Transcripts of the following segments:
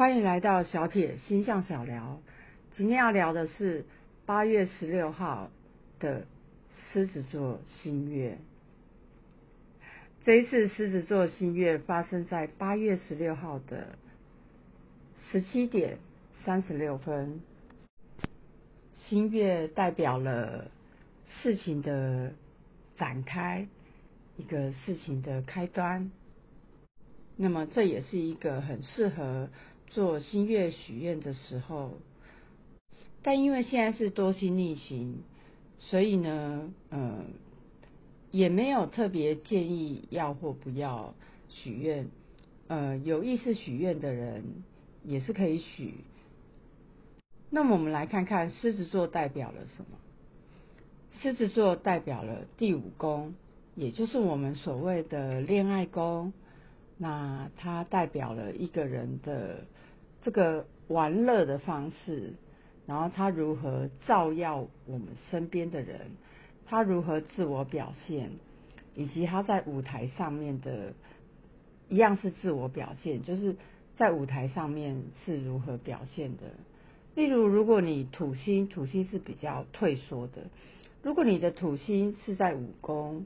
欢迎来到小铁星象小聊。今天要聊的是八月十六号的狮子座新月。这一次狮子座新月发生在八月十六号的十七点三十六分。新月代表了事情的展开，一个事情的开端。那么这也是一个很适合做新月许愿的时候，但因为现在是多星逆行，所以呢，呃，也没有特别建议要或不要许愿。呃，有意识许愿的人也是可以许。那么我们来看看狮子座代表了什么？狮子座代表了第五宫，也就是我们所谓的恋爱宫。那它代表了一个人的这个玩乐的方式，然后他如何照耀我们身边的人，他如何自我表现，以及他在舞台上面的一样是自我表现，就是在舞台上面是如何表现的。例如，如果你土星，土星是比较退缩的；如果你的土星是在五宫。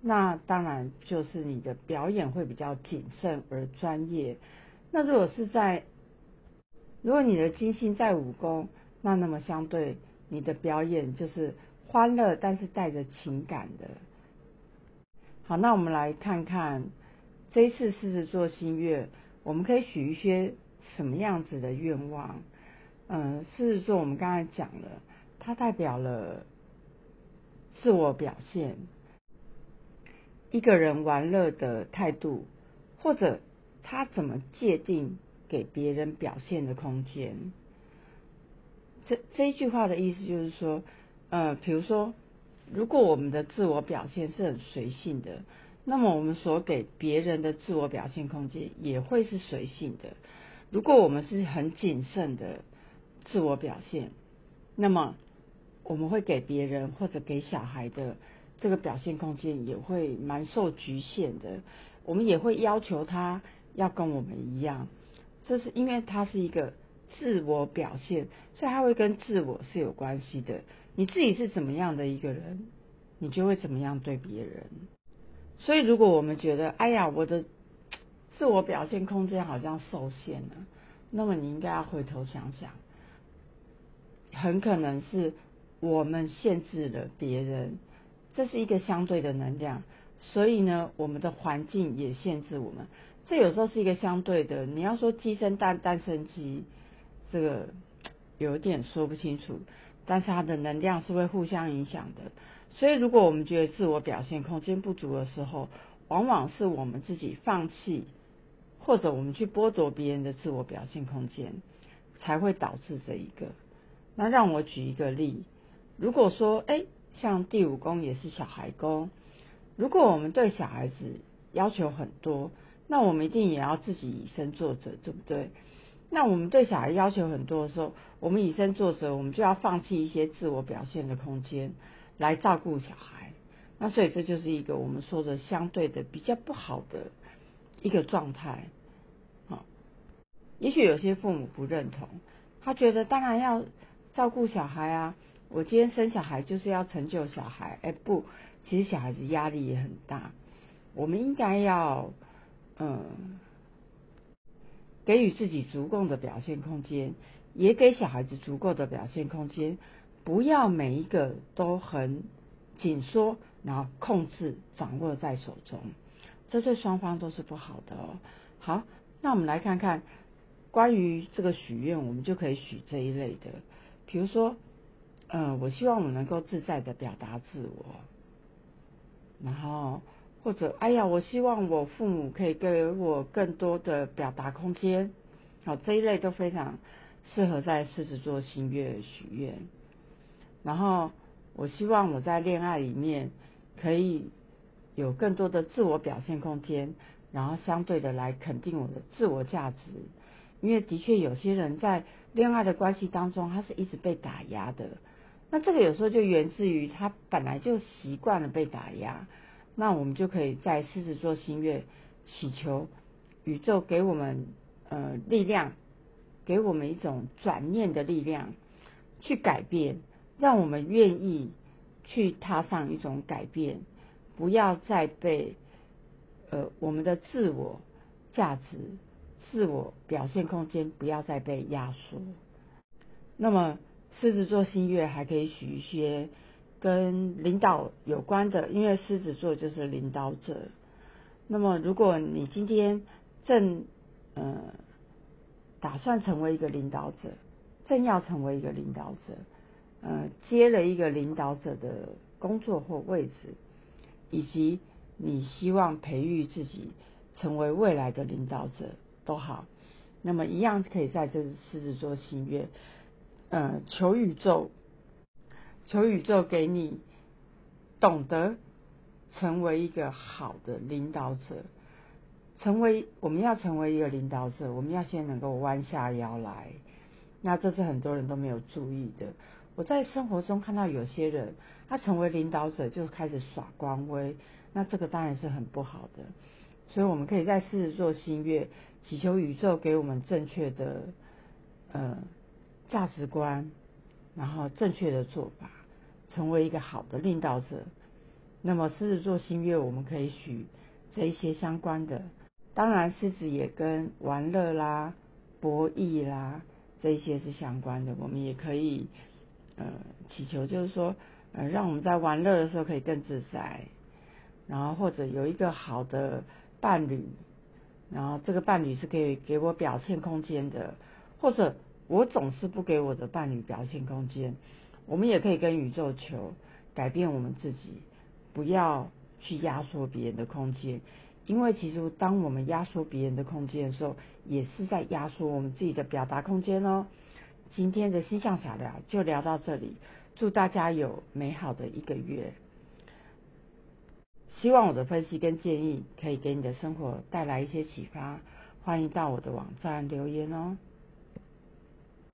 那当然就是你的表演会比较谨慎而专业。那如果是在，如果你的金星在五宫，那那么相对你的表演就是欢乐，但是带着情感的。好，那我们来看看这一次狮子座新月，我们可以许一些什么样子的愿望？嗯，狮子座我们刚才讲了，它代表了自我表现。一个人玩乐的态度，或者他怎么界定给别人表现的空间？这这一句话的意思就是说，呃，比如说，如果我们的自我表现是很随性的，那么我们所给别人的自我表现空间也会是随性的。如果我们是很谨慎的自我表现，那么我们会给别人或者给小孩的。这个表现空间也会蛮受局限的，我们也会要求他要跟我们一样，这是因为他是一个自我表现，所以他会跟自我是有关系的。你自己是怎么样的一个人，你就会怎么样对别人。所以如果我们觉得，哎呀，我的自我表现空间好像受限了，那么你应该要回头想想，很可能是我们限制了别人。这是一个相对的能量，所以呢，我们的环境也限制我们。这有时候是一个相对的。你要说鸡生蛋，蛋生鸡，这个有点说不清楚。但是它的能量是会互相影响的。所以，如果我们觉得自我表现空间不足的时候，往往是我们自己放弃，或者我们去剥夺别人的自我表现空间，才会导致这一个。那让我举一个例，如果说，哎。像第五宫也是小孩宫，如果我们对小孩子要求很多，那我们一定也要自己以身作则，对不对？那我们对小孩要求很多的时候，我们以身作则，我们就要放弃一些自我表现的空间来照顾小孩。那所以这就是一个我们说的相对的比较不好的一个状态。好，也许有些父母不认同，他觉得当然要照顾小孩啊。我今天生小孩就是要成就小孩，哎不，其实小孩子压力也很大。我们应该要，嗯，给予自己足够的表现空间，也给小孩子足够的表现空间，不要每一个都很紧缩，然后控制掌握在手中，这对双方都是不好的哦。好，那我们来看看关于这个许愿，我们就可以许这一类的，比如说。嗯，我希望我能够自在的表达自我，然后或者哎呀，我希望我父母可以给我更多的表达空间，好这一类都非常适合在狮子座新月许愿。然后我希望我在恋爱里面可以有更多的自我表现空间，然后相对的来肯定我的自我价值，因为的确有些人在恋爱的关系当中，他是一直被打压的。那这个有时候就源自于他本来就习惯了被打压，那我们就可以在狮子座新月祈求宇宙给我们呃力量，给我们一种转念的力量，去改变，让我们愿意去踏上一种改变，不要再被呃我们的自我价值、自我表现空间不要再被压缩。那么狮子座新月还可以许一些跟领导有关的，因为狮子座就是领导者。那么如果你今天正呃打算成为一个领导者，正要成为一个领导者，呃接了一个领导者的工作或位置，以及你希望培育自己成为未来的领导者都好，那么一样可以在这狮子座新月。呃，求宇宙，求宇宙给你懂得成为一个好的领导者。成为我们要成为一个领导者，我们要先能够弯下腰来。那这是很多人都没有注意的。我在生活中看到有些人，他成为领导者就开始耍光威，那这个当然是很不好的。所以我们可以在狮子座新月祈求宇宙给我们正确的呃。价值观，然后正确的做法，成为一个好的领导者。那么狮子座新月，我们可以许这一些相关的。当然，狮子也跟玩乐啦、博弈啦这一些是相关的。我们也可以呃祈求，就是说呃让我们在玩乐的时候可以更自在，然后或者有一个好的伴侣，然后这个伴侣是可以给我表现空间的，或者。我总是不给我的伴侣表现空间，我们也可以跟宇宙求改变我们自己，不要去压缩别人的空间，因为其实当我们压缩别人的空间的时候，也是在压缩我们自己的表达空间哦。今天的星象小聊就聊到这里，祝大家有美好的一个月，希望我的分析跟建议可以给你的生活带来一些启发，欢迎到我的网站留言哦。